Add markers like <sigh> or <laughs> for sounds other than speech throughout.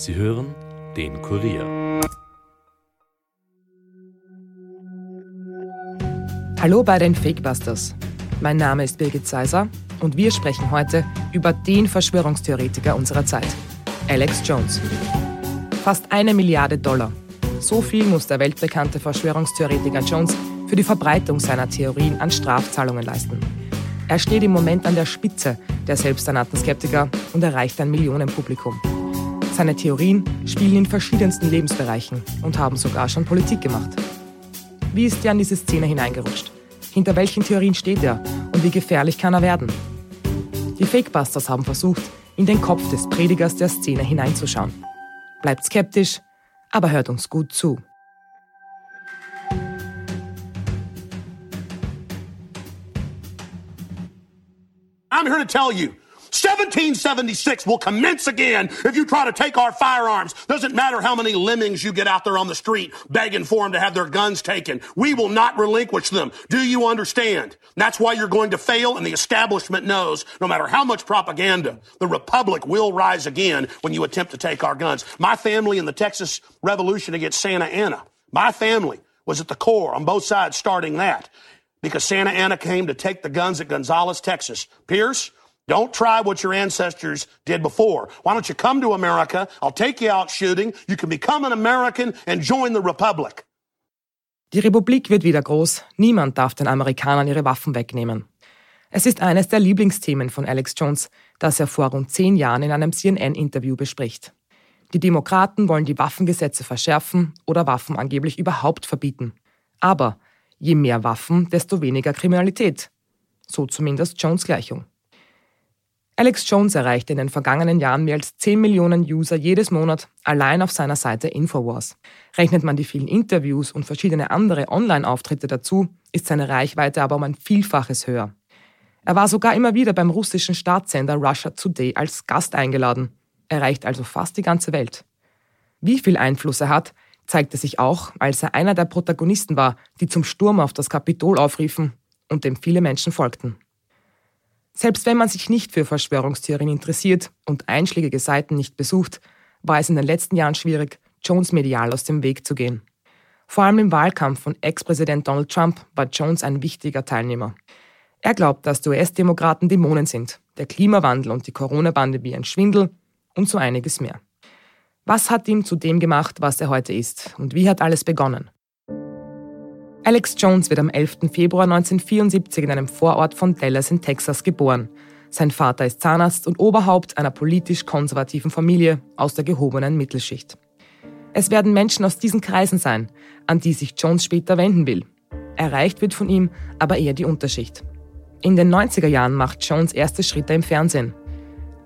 Sie hören den Kurier. Hallo bei den Fakebusters. Mein Name ist Birgit Seiser und wir sprechen heute über den Verschwörungstheoretiker unserer Zeit, Alex Jones. Fast eine Milliarde Dollar. So viel muss der weltbekannte Verschwörungstheoretiker Jones für die Verbreitung seiner Theorien an Strafzahlungen leisten. Er steht im Moment an der Spitze der selbsternannten Skeptiker und erreicht ein Millionenpublikum. Seine Theorien spielen in verschiedensten Lebensbereichen und haben sogar schon Politik gemacht. Wie ist er an diese Szene hineingerutscht? Hinter welchen Theorien steht er und wie gefährlich kann er werden? Die Fakebusters haben versucht, in den Kopf des Predigers der Szene hineinzuschauen. Bleibt skeptisch, aber hört uns gut zu. I'm here to tell you 1776 will commence again if you try to take our firearms. Doesn't matter how many lemmings you get out there on the street begging for them to have their guns taken. We will not relinquish them. Do you understand? That's why you're going to fail and the establishment knows no matter how much propaganda, the republic will rise again when you attempt to take our guns. My family in the Texas Revolution against Santa Anna, my family was at the core on both sides starting that because Santa Anna came to take the guns at Gonzales, Texas. Pierce, don't try what your ancestors did before. Why don't you come to America? I'll take you out shooting. You can become an American and join the Republic. Die Republik wird wieder groß. Niemand darf den Amerikanern ihre Waffen wegnehmen. Es ist eines der Lieblingsthemen von Alex Jones, das er vor rund zehn Jahren in einem CNN-Interview bespricht. Die Demokraten wollen die Waffengesetze verschärfen oder Waffen angeblich überhaupt verbieten. Aber je mehr Waffen, desto weniger Kriminalität. So zumindest Jones Gleichung. Alex Jones erreichte in den vergangenen Jahren mehr als 10 Millionen User jedes Monat allein auf seiner Seite Infowars. Rechnet man die vielen Interviews und verschiedene andere Online-Auftritte dazu, ist seine Reichweite aber um ein Vielfaches höher. Er war sogar immer wieder beim russischen Staatssender Russia Today als Gast eingeladen, erreicht also fast die ganze Welt. Wie viel Einfluss er hat, zeigte sich auch, als er einer der Protagonisten war, die zum Sturm auf das Kapitol aufriefen und dem viele Menschen folgten. Selbst wenn man sich nicht für Verschwörungstheorien interessiert und einschlägige Seiten nicht besucht, war es in den letzten Jahren schwierig, Jones medial aus dem Weg zu gehen. Vor allem im Wahlkampf von Ex-Präsident Donald Trump war Jones ein wichtiger Teilnehmer. Er glaubt, dass die US-Demokraten Dämonen sind, der Klimawandel und die Corona-Pandemie ein Schwindel und so einiges mehr. Was hat ihn zu dem gemacht, was er heute ist? Und wie hat alles begonnen? Alex Jones wird am 11. Februar 1974 in einem Vorort von Dallas in Texas geboren. Sein Vater ist Zahnarzt und Oberhaupt einer politisch konservativen Familie aus der gehobenen Mittelschicht. Es werden Menschen aus diesen Kreisen sein, an die sich Jones später wenden will. Erreicht wird von ihm aber eher die Unterschicht. In den 90er Jahren macht Jones erste Schritte im Fernsehen.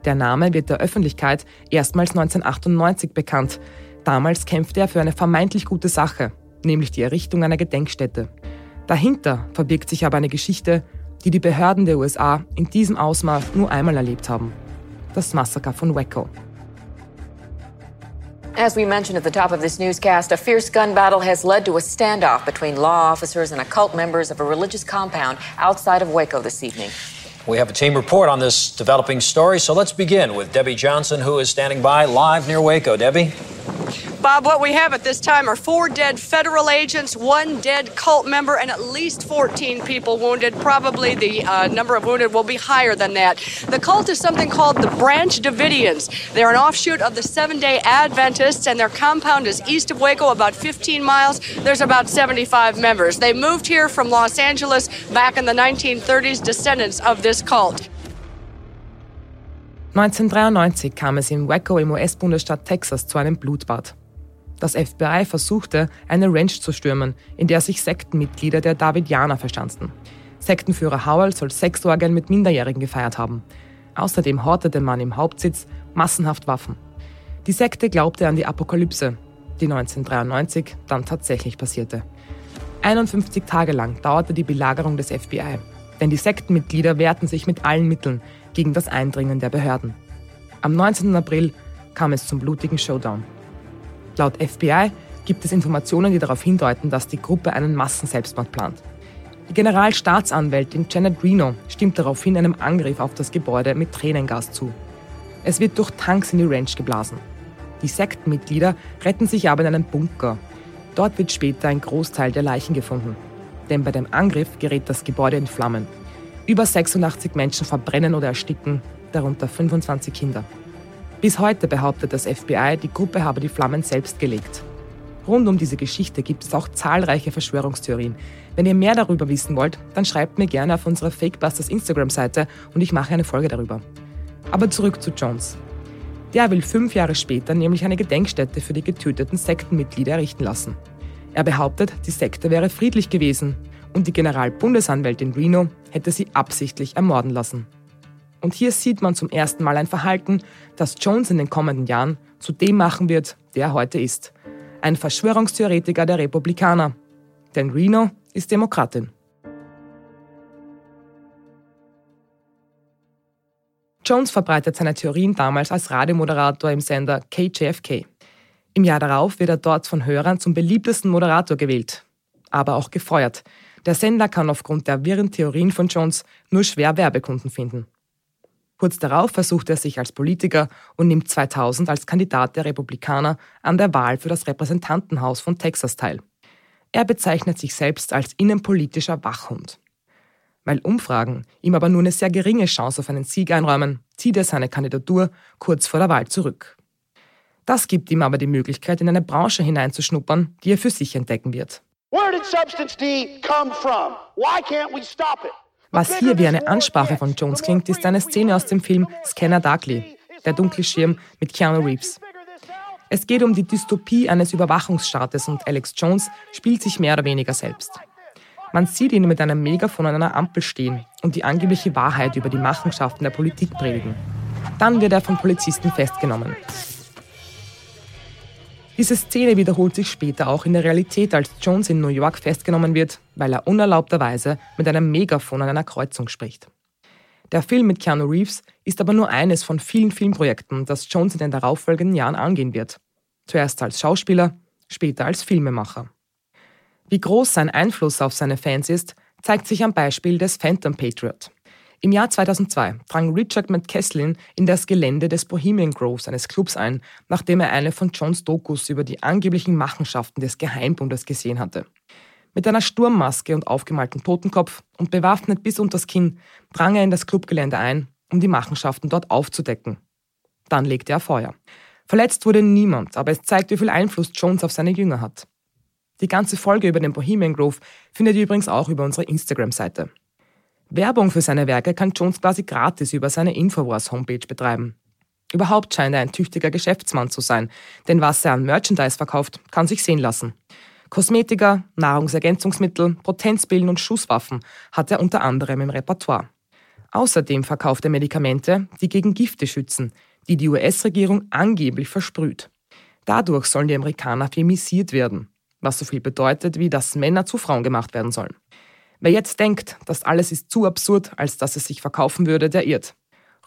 Der Name wird der Öffentlichkeit erstmals 1998 bekannt. Damals kämpfte er für eine vermeintlich gute Sache, nämlich die Errichtung einer Gedenkstätte. Dahinter verbirgt sich aber eine Geschichte, die die Behörden der USA in diesem Ausmaß nur einmal erlebt haben. Das Massaker von Waco. As we mentioned at the top of this newscast, a fierce gun battle has led to a standoff between law officers and occult members of a religious compound outside of Waco this evening. We have a team report on this developing story, so let's begin with Debbie Johnson, who is standing by live near Waco. Debbie? Bob, what we have at this time are four dead federal agents, one dead cult member, and at least 14 people wounded. Probably the uh, number of wounded will be higher than that. The cult is something called the Branch Davidians. They're an offshoot of the Seven day Adventists, and their compound is east of Waco, about 15 miles. There's about 75 members. They moved here from Los Angeles back in the 1930s, descendants of this cult. 1993 kam es in Waco im US-Bundesstaat Texas zu einem Blutbad. Das FBI versuchte, eine Ranch zu stürmen, in der sich Sektenmitglieder der Davidianer verschanzten. Sektenführer Howell soll Sexorgien mit Minderjährigen gefeiert haben. Außerdem hortete man im Hauptsitz massenhaft Waffen. Die Sekte glaubte an die Apokalypse, die 1993 dann tatsächlich passierte. 51 Tage lang dauerte die Belagerung des FBI, denn die Sektenmitglieder wehrten sich mit allen Mitteln gegen das Eindringen der Behörden. Am 19. April kam es zum blutigen Showdown. Laut FBI gibt es Informationen, die darauf hindeuten, dass die Gruppe einen Massenselbstmord plant. Die Generalstaatsanwältin Janet Reno stimmt daraufhin einem Angriff auf das Gebäude mit Tränengas zu. Es wird durch Tanks in die Ranch geblasen. Die Sektenmitglieder retten sich aber in einen Bunker. Dort wird später ein Großteil der Leichen gefunden. Denn bei dem Angriff gerät das Gebäude in Flammen. Über 86 Menschen verbrennen oder ersticken, darunter 25 Kinder. Bis heute behauptet das FBI, die Gruppe habe die Flammen selbst gelegt. Rund um diese Geschichte gibt es auch zahlreiche Verschwörungstheorien. Wenn ihr mehr darüber wissen wollt, dann schreibt mir gerne auf unserer Fakebusters Instagram-Seite und ich mache eine Folge darüber. Aber zurück zu Jones. Der will fünf Jahre später nämlich eine Gedenkstätte für die getöteten Sektenmitglieder errichten lassen. Er behauptet, die Sekte wäre friedlich gewesen und die Generalbundesanwältin Reno hätte sie absichtlich ermorden lassen. Und hier sieht man zum ersten Mal ein Verhalten, das Jones in den kommenden Jahren zu dem machen wird, der er heute ist. Ein Verschwörungstheoretiker der Republikaner. Denn Reno ist Demokratin. Jones verbreitet seine Theorien damals als Radiomoderator im Sender KJFK. Im Jahr darauf wird er dort von Hörern zum beliebtesten Moderator gewählt, aber auch gefeuert. Der Sender kann aufgrund der wirren Theorien von Jones nur schwer Werbekunden finden. Kurz darauf versucht er sich als Politiker und nimmt 2000 als Kandidat der Republikaner an der Wahl für das Repräsentantenhaus von Texas teil. Er bezeichnet sich selbst als innenpolitischer Wachhund. Weil Umfragen ihm aber nur eine sehr geringe Chance auf einen Sieg einräumen, zieht er seine Kandidatur kurz vor der Wahl zurück. Das gibt ihm aber die Möglichkeit, in eine Branche hineinzuschnuppern, die er für sich entdecken wird. Where did Substance D come from? Why can't we stop it? Was hier wie eine Ansprache von Jones klingt, ist eine Szene aus dem Film Scanner Darkly, der dunkle Schirm mit Keanu Reeves. Es geht um die Dystopie eines Überwachungsstaates und Alex Jones spielt sich mehr oder weniger selbst. Man sieht ihn mit einem Megafon an einer Ampel stehen und die angebliche Wahrheit über die Machenschaften der Politik predigen. Dann wird er von Polizisten festgenommen. Diese Szene wiederholt sich später auch in der Realität, als Jones in New York festgenommen wird, weil er unerlaubterweise mit einem Megafon an einer Kreuzung spricht. Der Film mit Keanu Reeves ist aber nur eines von vielen Filmprojekten, das Jones in den darauffolgenden Jahren angehen wird. Zuerst als Schauspieler, später als Filmemacher. Wie groß sein Einfluss auf seine Fans ist, zeigt sich am Beispiel des Phantom Patriot. Im Jahr 2002 drang Richard McCaslin in das Gelände des Bohemian Groves eines Clubs ein, nachdem er eine von Johns Dokus über die angeblichen Machenschaften des Geheimbundes gesehen hatte. Mit einer Sturmmaske und aufgemaltem Totenkopf und bewaffnet bis unters Kinn drang er in das Clubgelände ein, um die Machenschaften dort aufzudecken. Dann legte er Feuer. Verletzt wurde niemand, aber es zeigt, wie viel Einfluss Jones auf seine Jünger hat. Die ganze Folge über den Bohemian Grove findet ihr übrigens auch über unsere Instagram-Seite. Werbung für seine Werke kann Jones quasi gratis über seine Infowars-Homepage betreiben. Überhaupt scheint er ein tüchtiger Geschäftsmann zu sein, denn was er an Merchandise verkauft, kann sich sehen lassen. Kosmetika, Nahrungsergänzungsmittel, Potenzpillen und Schusswaffen hat er unter anderem im Repertoire. Außerdem verkauft er Medikamente, die gegen Gifte schützen, die die US-Regierung angeblich versprüht. Dadurch sollen die Amerikaner femisiert werden, was so viel bedeutet, wie dass Männer zu Frauen gemacht werden sollen. Wer jetzt denkt, das alles ist zu absurd, als dass es sich verkaufen würde, der irrt.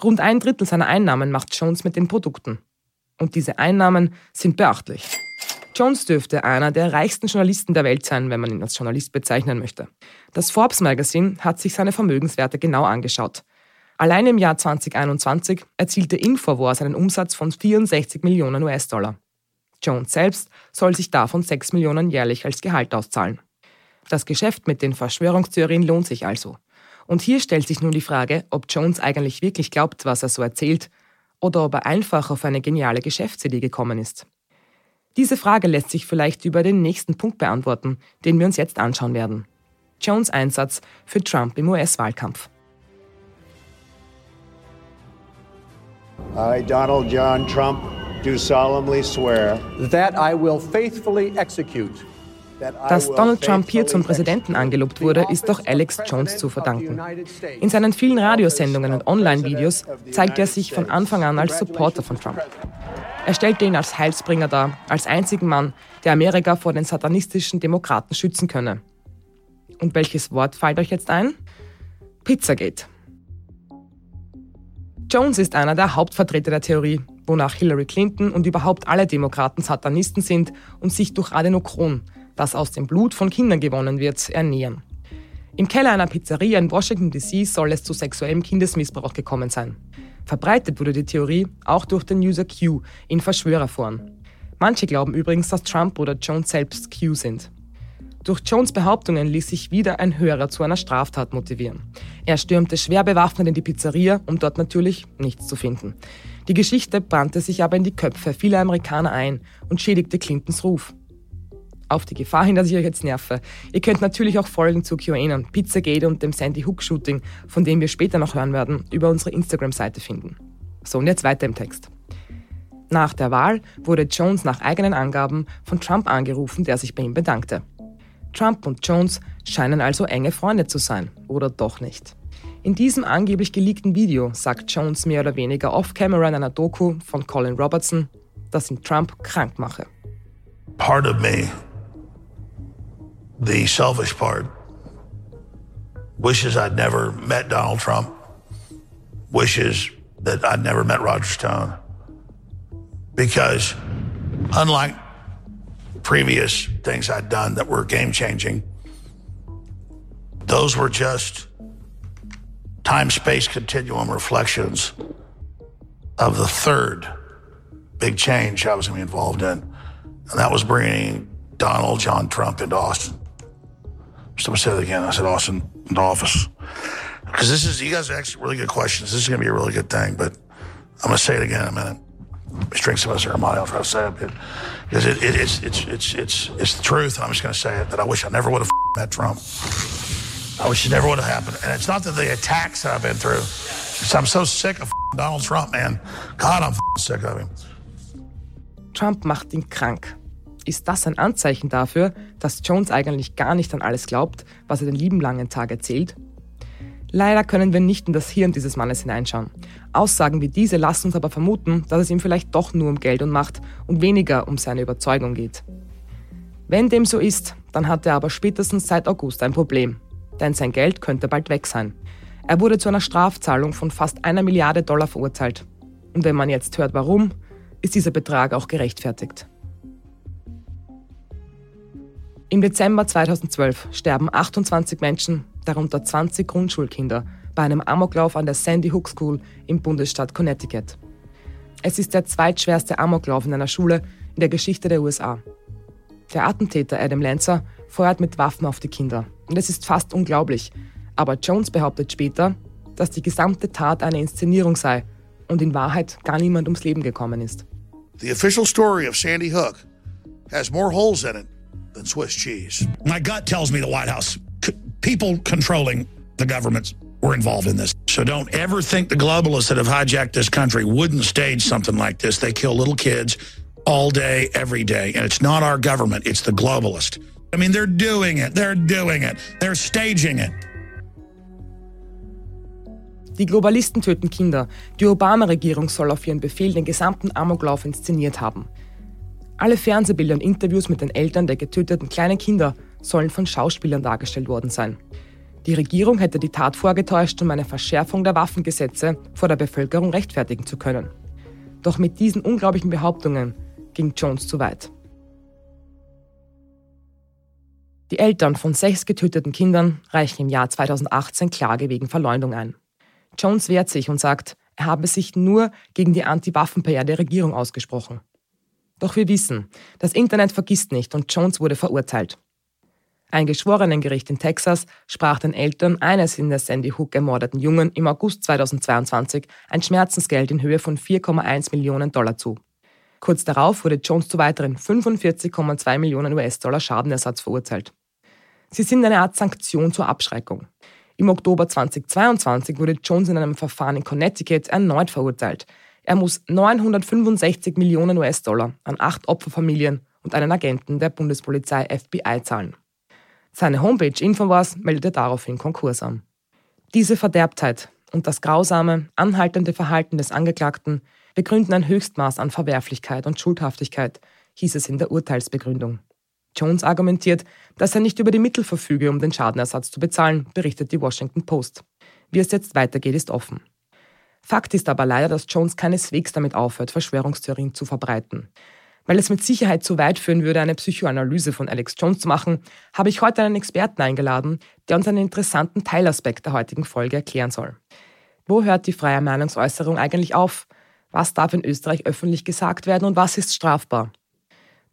Rund ein Drittel seiner Einnahmen macht Jones mit den Produkten. Und diese Einnahmen sind beachtlich. Jones dürfte einer der reichsten Journalisten der Welt sein, wenn man ihn als Journalist bezeichnen möchte. Das Forbes Magazine hat sich seine Vermögenswerte genau angeschaut. Allein im Jahr 2021 erzielte Infowars einen Umsatz von 64 Millionen US-Dollar. Jones selbst soll sich davon 6 Millionen jährlich als Gehalt auszahlen. Das Geschäft mit den Verschwörungstheorien lohnt sich also. Und hier stellt sich nun die Frage, ob Jones eigentlich wirklich glaubt, was er so erzählt, oder ob er einfach auf eine geniale Geschäftsidee gekommen ist. Diese Frage lässt sich vielleicht über den nächsten Punkt beantworten, den wir uns jetzt anschauen werden. Jones Einsatz für Trump im US-Wahlkampf. I, Donald John Trump, do solemnly swear that I will faithfully execute dass Donald Trump hier zum Präsidenten angelobt wurde, ist doch Alex Jones zu verdanken. In seinen vielen Radiosendungen und Online-Videos zeigt er sich von Anfang an als Supporter von Trump. Er stellte ihn als Heilsbringer dar, als einzigen Mann, der Amerika vor den satanistischen Demokraten schützen könne. Und welches Wort fällt euch jetzt ein? Pizzagate. Jones ist einer der Hauptvertreter der Theorie, wonach Hillary Clinton und überhaupt alle Demokraten Satanisten sind und sich durch Adenochron, das aus dem Blut von Kindern gewonnen wird, ernähren. Im Keller einer Pizzeria in Washington DC soll es zu sexuellem Kindesmissbrauch gekommen sein. Verbreitet wurde die Theorie auch durch den User Q in Verschwörerforen. Manche glauben übrigens, dass Trump oder Jones selbst Q sind. Durch Jones Behauptungen ließ sich wieder ein Hörer zu einer Straftat motivieren. Er stürmte schwer bewaffnet in die Pizzeria, um dort natürlich nichts zu finden. Die Geschichte brannte sich aber in die Köpfe vieler Amerikaner ein und schädigte Clintons Ruf. Auf die Gefahr hin, dass ich euch jetzt nerve. Ihr könnt natürlich auch Folgen zu QAnon, Pizzagate und dem Sandy Hook Shooting, von dem wir später noch hören werden, über unsere Instagram-Seite finden. So, und jetzt weiter im Text. Nach der Wahl wurde Jones nach eigenen Angaben von Trump angerufen, der sich bei ihm bedankte. Trump und Jones scheinen also enge Freunde zu sein, oder doch nicht. In diesem angeblich geleakten Video sagt Jones mehr oder weniger off-camera in einer Doku von Colin Robertson, dass ihn Trump krank mache. Part of me, the selfish part, wishes I'd never met Donald Trump, wishes that I'd never met Roger Stone. Because unlike previous things I'd done that were game changing. Those were just time space continuum reflections of the third big change I was going to be involved in. And that was bringing Donald John Trump into Austin. To say that again. I said Austin in the office. Because this is, you guys are asking really good questions. This is going to be a really good thing, but I'm going to say it again in a minute. Let's drink some of this Armani. I'll try to say it because it, it, it's, it's, it's, it's, it's the truth. And I'm just going to say it that I wish I never would have met Trump. I wish it never would have happened. And it's not that the attacks that I've been through. I'm so sick of Donald Trump, man. God, I'm sick of him. Trump macht ihn krank. Ist das ein Anzeichen dafür, dass Jones eigentlich gar nicht an alles glaubt, was er den lieben langen Tag erzählt? Leider können wir nicht in das Hirn dieses Mannes hineinschauen. Aussagen wie diese lassen uns aber vermuten, dass es ihm vielleicht doch nur um Geld und Macht und weniger um seine Überzeugung geht. Wenn dem so ist, dann hat er aber spätestens seit August ein Problem, denn sein Geld könnte bald weg sein. Er wurde zu einer Strafzahlung von fast einer Milliarde Dollar verurteilt. Und wenn man jetzt hört, warum, ist dieser Betrag auch gerechtfertigt. Im Dezember 2012 sterben 28 Menschen, darunter 20 Grundschulkinder, bei einem Amoklauf an der Sandy Hook School im Bundesstaat Connecticut. Es ist der zweitschwerste Amoklauf in einer Schule in der Geschichte der USA. Der Attentäter Adam Lancer feuert mit Waffen auf die Kinder. Und es ist fast unglaublich. Aber Jones behauptet später, dass die gesamte Tat eine Inszenierung sei und in Wahrheit gar niemand ums Leben gekommen ist. The official story of Sandy Hook has more holes in it than Swiss cheese. My gut tells me the White House, people controlling the governments were involved in this. So don't ever think the globalists that have hijacked this country wouldn't stage something like this. They kill little kids all day, every day. And it's not our government, it's the globalist. I mean, they're doing it. They're doing it. They're staging it. Die Globalisten töten Kinder. Die Obama-Regierung soll auf ihren Befehl den gesamten Amoklauf inszeniert haben. Alle Fernsehbilder und Interviews mit den Eltern der getöteten kleinen Kinder sollen von Schauspielern dargestellt worden sein. Die Regierung hätte die Tat vorgetäuscht, um eine Verschärfung der Waffengesetze vor der Bevölkerung rechtfertigen zu können. Doch mit diesen unglaublichen Behauptungen ging Jones zu weit. Die Eltern von sechs getöteten Kindern reichen im Jahr 2018 Klage wegen Verleumdung ein. Jones wehrt sich und sagt, er habe sich nur gegen die Anti-Waffen-PR der Regierung ausgesprochen. Doch wir wissen, das Internet vergisst nicht und Jones wurde verurteilt. Ein Geschworenengericht in Texas sprach den Eltern eines in der Sandy Hook ermordeten Jungen im August 2022 ein Schmerzensgeld in Höhe von 4,1 Millionen Dollar zu. Kurz darauf wurde Jones zu weiteren 45,2 Millionen US-Dollar Schadenersatz verurteilt. Sie sind eine Art Sanktion zur Abschreckung. Im Oktober 2022 wurde Jones in einem Verfahren in Connecticut erneut verurteilt, er muss 965 Millionen US-Dollar an acht Opferfamilien und einen Agenten der Bundespolizei FBI zahlen. Seine Homepage Infowars meldete daraufhin Konkurs an. Diese Verderbtheit und das grausame, anhaltende Verhalten des Angeklagten begründen ein Höchstmaß an Verwerflichkeit und Schuldhaftigkeit, hieß es in der Urteilsbegründung. Jones argumentiert, dass er nicht über die Mittel verfüge, um den Schadenersatz zu bezahlen, berichtet die Washington Post. Wie es jetzt weitergeht, ist offen. Fakt ist aber leider, dass Jones keineswegs damit aufhört, Verschwörungstheorien zu verbreiten. Weil es mit Sicherheit zu weit führen würde, eine Psychoanalyse von Alex Jones zu machen, habe ich heute einen Experten eingeladen, der uns einen interessanten Teilaspekt der heutigen Folge erklären soll. Wo hört die freie Meinungsäußerung eigentlich auf? Was darf in Österreich öffentlich gesagt werden und was ist strafbar?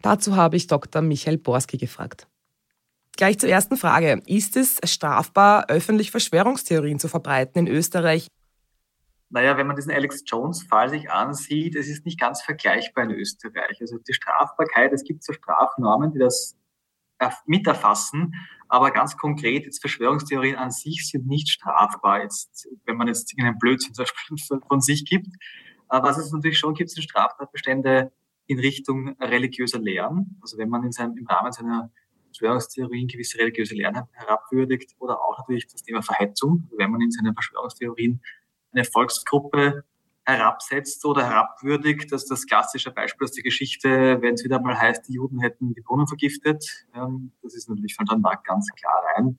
Dazu habe ich Dr. Michael Borski gefragt. Gleich zur ersten Frage. Ist es strafbar, öffentlich Verschwörungstheorien zu verbreiten in Österreich? Naja, wenn man diesen Alex Jones-Fall sich ansieht, es ist nicht ganz vergleichbar in Österreich. Also die Strafbarkeit, es gibt so Strafnormen, die das mit erfassen, aber ganz konkret, jetzt Verschwörungstheorien an sich sind nicht strafbar, jetzt, wenn man jetzt einen Blödsinn von sich gibt. Was es natürlich schon gibt, sind Straftatbestände in Richtung religiöser Lehren. Also wenn man in seinem, im Rahmen seiner Verschwörungstheorien gewisse religiöse Lehren herabwürdigt oder auch natürlich das Thema Verhetzung, wenn man in seinen Verschwörungstheorien eine Volksgruppe herabsetzt oder herabwürdigt. Das ist das klassische Beispiel aus der Geschichte, wenn es wieder mal heißt, die Juden hätten die Brunnen vergiftet. Ähm, das ist natürlich von dann ganz klar rein.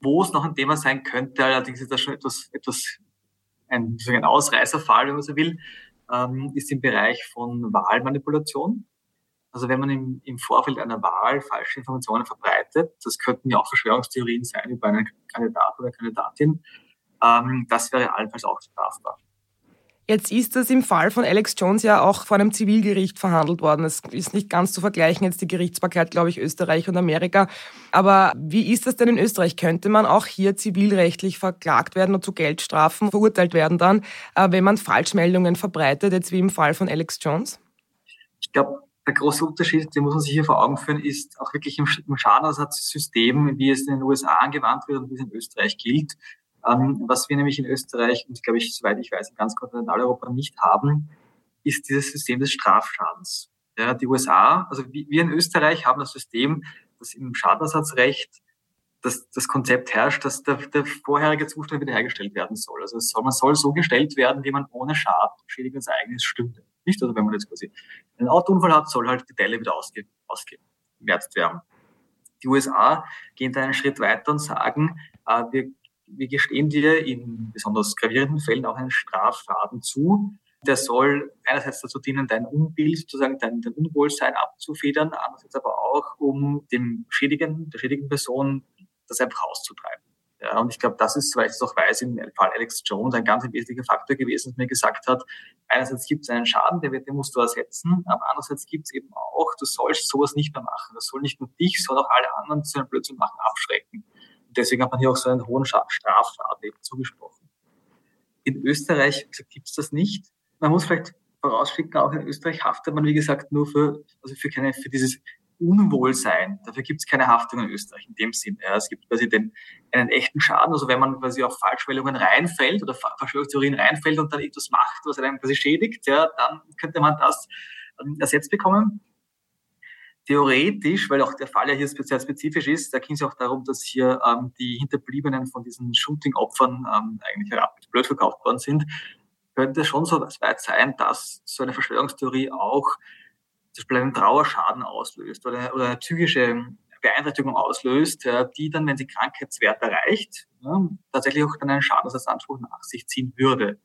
Wo es noch ein Thema sein könnte, allerdings ist das schon etwas, etwas ein, ein Ausreißerfall, wenn man so will, ähm, ist im Bereich von Wahlmanipulation. Also wenn man im, im Vorfeld einer Wahl falsche Informationen verbreitet, das könnten ja auch Verschwörungstheorien sein über einen Kandidat oder Kandidatin, ähm, das wäre allenfalls auch strafbar. Jetzt ist das im Fall von Alex Jones ja auch vor einem Zivilgericht verhandelt worden. Es ist nicht ganz zu vergleichen jetzt die Gerichtsbarkeit, glaube ich, Österreich und Amerika. Aber wie ist das denn in Österreich? Könnte man auch hier zivilrechtlich verklagt werden und zu Geldstrafen verurteilt werden dann, äh, wenn man Falschmeldungen verbreitet, jetzt wie im Fall von Alex Jones? Ich glaube, der große Unterschied, den muss man sich hier vor Augen führen, ist auch wirklich im Schadenersatzsystem, wie es in den USA angewandt wird und wie es in Österreich gilt. Ähm, was wir nämlich in Österreich und glaube ich, soweit ich weiß, in ganz Kontinentaleuropa nicht haben, ist dieses System des Strafschadens. Ja, die USA, also wir in Österreich haben das System, dass im Schadenersatzrecht das, das Konzept herrscht, dass der, der vorherige Zustand wiederhergestellt werden soll. Also soll, man soll so gestellt werden, wie man ohne Schaden, Schädigung des eigenes stünde. Nicht? Also wenn man jetzt quasi einen Autounfall hat, soll halt die Delle wieder ausge, ausgewertet werden. Die USA gehen da einen Schritt weiter und sagen, äh, wir wir gestehen dir in besonders gravierenden Fällen auch einen Strafschaden zu. Der soll einerseits dazu dienen, dein Unbild, sozusagen dein, dein Unwohlsein abzufedern, andererseits aber auch, um dem Schädigen, der schädigen Person das einfach auszutreiben. Ja, und ich glaube, das ist, weil ich es auch weiß, im Fall Alex Jones ein ganz wesentlicher Faktor gewesen, dass mir gesagt hat, einerseits gibt es einen Schaden, der wird, den musst du ersetzen, aber andererseits gibt es eben auch, du sollst sowas nicht mehr machen. Das soll nicht nur dich, sondern auch alle anderen zu einem Blödsinn machen abschrecken deswegen hat man hier auch so einen hohen Strafschaden eben zugesprochen. In Österreich gibt es das nicht. Man muss vielleicht vorausschicken, auch in Österreich haftet man, wie gesagt, nur für, also für keine, für dieses Unwohlsein. Dafür gibt es keine Haftung in Österreich in dem Sinn. Ja, es gibt quasi den, einen echten Schaden. Also wenn man quasi auf Falschmeldungen reinfällt oder Verschwörungstheorien reinfällt und dann etwas macht, was einem quasi schädigt, ja, dann könnte man das ähm, ersetzt bekommen theoretisch, weil auch der Fall ja hier sehr spezifisch ist, da ging es auch darum, dass hier ähm, die Hinterbliebenen von diesen Shooting-Opfern ähm, eigentlich blöd verkauft worden sind, könnte schon so weit sein, dass so eine Verschwörungstheorie auch zum Beispiel einen Trauerschaden auslöst oder, oder eine psychische Beeinträchtigung auslöst, die dann, wenn sie Krankheitswert erreicht, ja, tatsächlich auch dann einen Schadensersatzanspruch nach sich ziehen würde.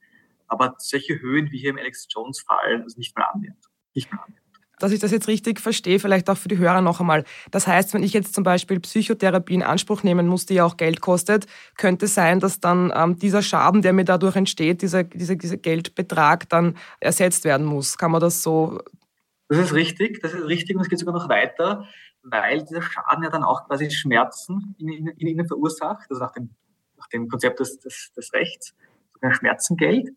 Aber solche Höhen wie hier im Alex Jones Fall, also nicht mal annähernd. Nicht mal annähernd dass ich das jetzt richtig verstehe, vielleicht auch für die Hörer noch einmal. Das heißt, wenn ich jetzt zum Beispiel Psychotherapie in Anspruch nehmen muss, die ja auch Geld kostet, könnte sein, dass dann ähm, dieser Schaden, der mir dadurch entsteht, dieser, dieser, dieser Geldbetrag dann ersetzt werden muss. Kann man das so? Das ist richtig, das ist richtig und es geht sogar noch weiter, weil dieser Schaden ja dann auch quasi Schmerzen in, in, in ihnen verursacht, also nach dem, nach dem Konzept des, des, des Rechts, sogar Schmerzengeld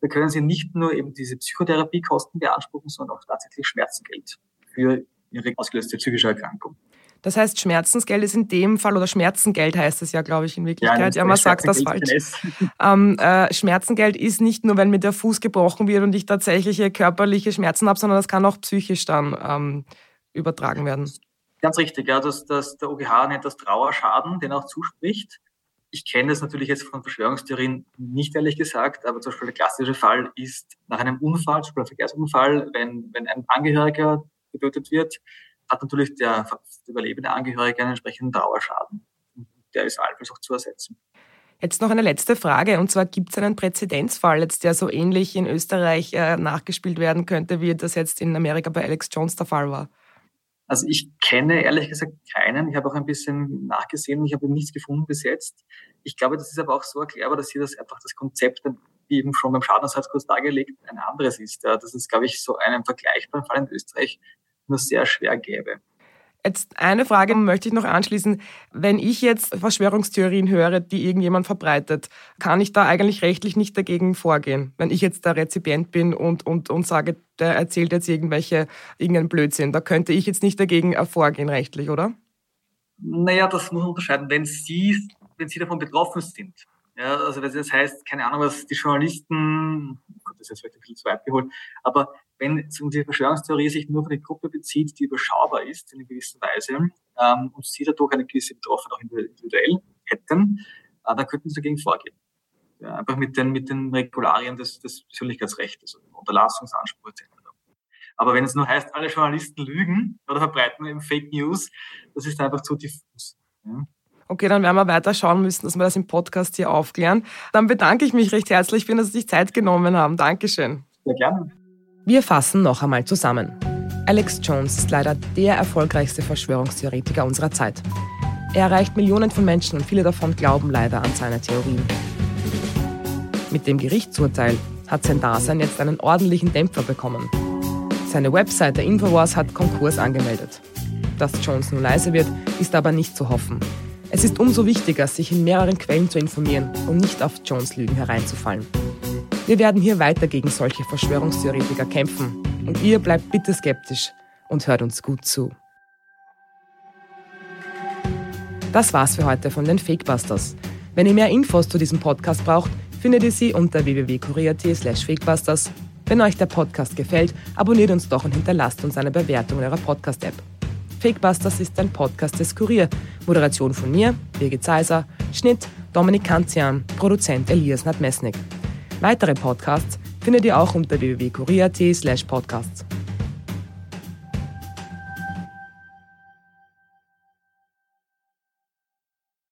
da können Sie nicht nur eben diese Psychotherapiekosten beanspruchen, sondern auch tatsächlich Schmerzengeld für Ihre ausgelöste psychische Erkrankung. Das heißt, Schmerzensgeld ist in dem Fall, oder Schmerzengeld heißt es ja, glaube ich, in Wirklichkeit. Ja, ja man sagt das falsch. <laughs> Ähm, äh, Schmerzengeld ist nicht nur, wenn mir der Fuß gebrochen wird und ich tatsächliche körperliche Schmerzen habe, sondern das kann auch psychisch dann ähm, übertragen werden. Ganz richtig, ja. Das, das, der OGH nennt das Trauerschaden, den auch zuspricht. Ich kenne das natürlich jetzt von Verschwörungstheorien nicht ehrlich gesagt, aber zum Beispiel der klassische Fall ist nach einem Unfall, zum Beispiel einem Verkehrsunfall, wenn, wenn ein Angehöriger getötet wird, hat natürlich der überlebende Angehörige einen entsprechenden Dauerschaden. Der ist allenfalls auch zu ersetzen. Jetzt noch eine letzte Frage, und zwar gibt es einen Präzedenzfall, jetzt, der so ähnlich in Österreich äh, nachgespielt werden könnte, wie das jetzt in Amerika bei Alex Jones der Fall war? Also ich kenne ehrlich gesagt keinen. Ich habe auch ein bisschen nachgesehen, ich habe nichts gefunden bis jetzt. Ich glaube, das ist aber auch so erklärbar, dass hier das einfach das Konzept, wie eben schon beim Schadenersatz kurz dargelegt, ein anderes ist. Das ist, glaube ich, so einen vergleichbaren Fall in Österreich nur sehr schwer gäbe. Jetzt eine Frage möchte ich noch anschließen. Wenn ich jetzt Verschwörungstheorien höre, die irgendjemand verbreitet, kann ich da eigentlich rechtlich nicht dagegen vorgehen? Wenn ich jetzt der Rezipient bin und, und, und sage, der erzählt jetzt irgendwelche, irgendeinen Blödsinn, da könnte ich jetzt nicht dagegen vorgehen rechtlich, oder? Naja, das muss man unterscheiden. Wenn Sie, wenn Sie davon betroffen sind, ja, also das heißt, keine Ahnung, was die Journalisten, Gott, das ist jetzt vielleicht ein bisschen zu weit geholt, aber wenn die Verschwörungstheorie sich nur auf eine Gruppe bezieht, die überschaubar ist in einer gewissen Weise ähm, und sie dadurch eine gewisse Betroffenheit auch individuell hätten, äh, dann könnten sie dagegen vorgehen. Ja, einfach mit den, mit den Regularien des, des Persönlichkeitsrechts, also Unterlassungsanspruch etc. Aber wenn es nur heißt, alle Journalisten lügen oder verbreiten eben Fake News, das ist einfach zu diffus. Ja. Okay, dann werden wir weiter schauen müssen, dass wir das im Podcast hier aufklären. Dann bedanke ich mich recht herzlich, für dass Sie sich Zeit genommen haben. Dankeschön. Sehr gerne. Wir fassen noch einmal zusammen. Alex Jones ist leider der erfolgreichste Verschwörungstheoretiker unserer Zeit. Er erreicht Millionen von Menschen und viele davon glauben leider an seine Theorien. Mit dem Gerichtsurteil hat sein Dasein jetzt einen ordentlichen Dämpfer bekommen. Seine Website der Infowars hat Konkurs angemeldet. Dass Jones nun leise wird, ist aber nicht zu hoffen. Es ist umso wichtiger, sich in mehreren Quellen zu informieren und nicht auf Jones Lügen hereinzufallen. Wir werden hier weiter gegen solche Verschwörungstheoretiker kämpfen. Und ihr bleibt bitte skeptisch und hört uns gut zu. Das war's für heute von den Fakebusters. Wenn ihr mehr Infos zu diesem Podcast braucht, findet ihr sie unter www.kurier.at fakebusters. Wenn euch der Podcast gefällt, abonniert uns doch und hinterlasst uns eine Bewertung in eurer Podcast-App. Fakebusters ist ein Podcast des Kurier. Moderation von mir, Birgit Zeiser, Schnitt Dominik Kanzian, Produzent Elias Nadmesnik. Weitere Podcasts findet ihr auch unter www.kurier.at podcasts.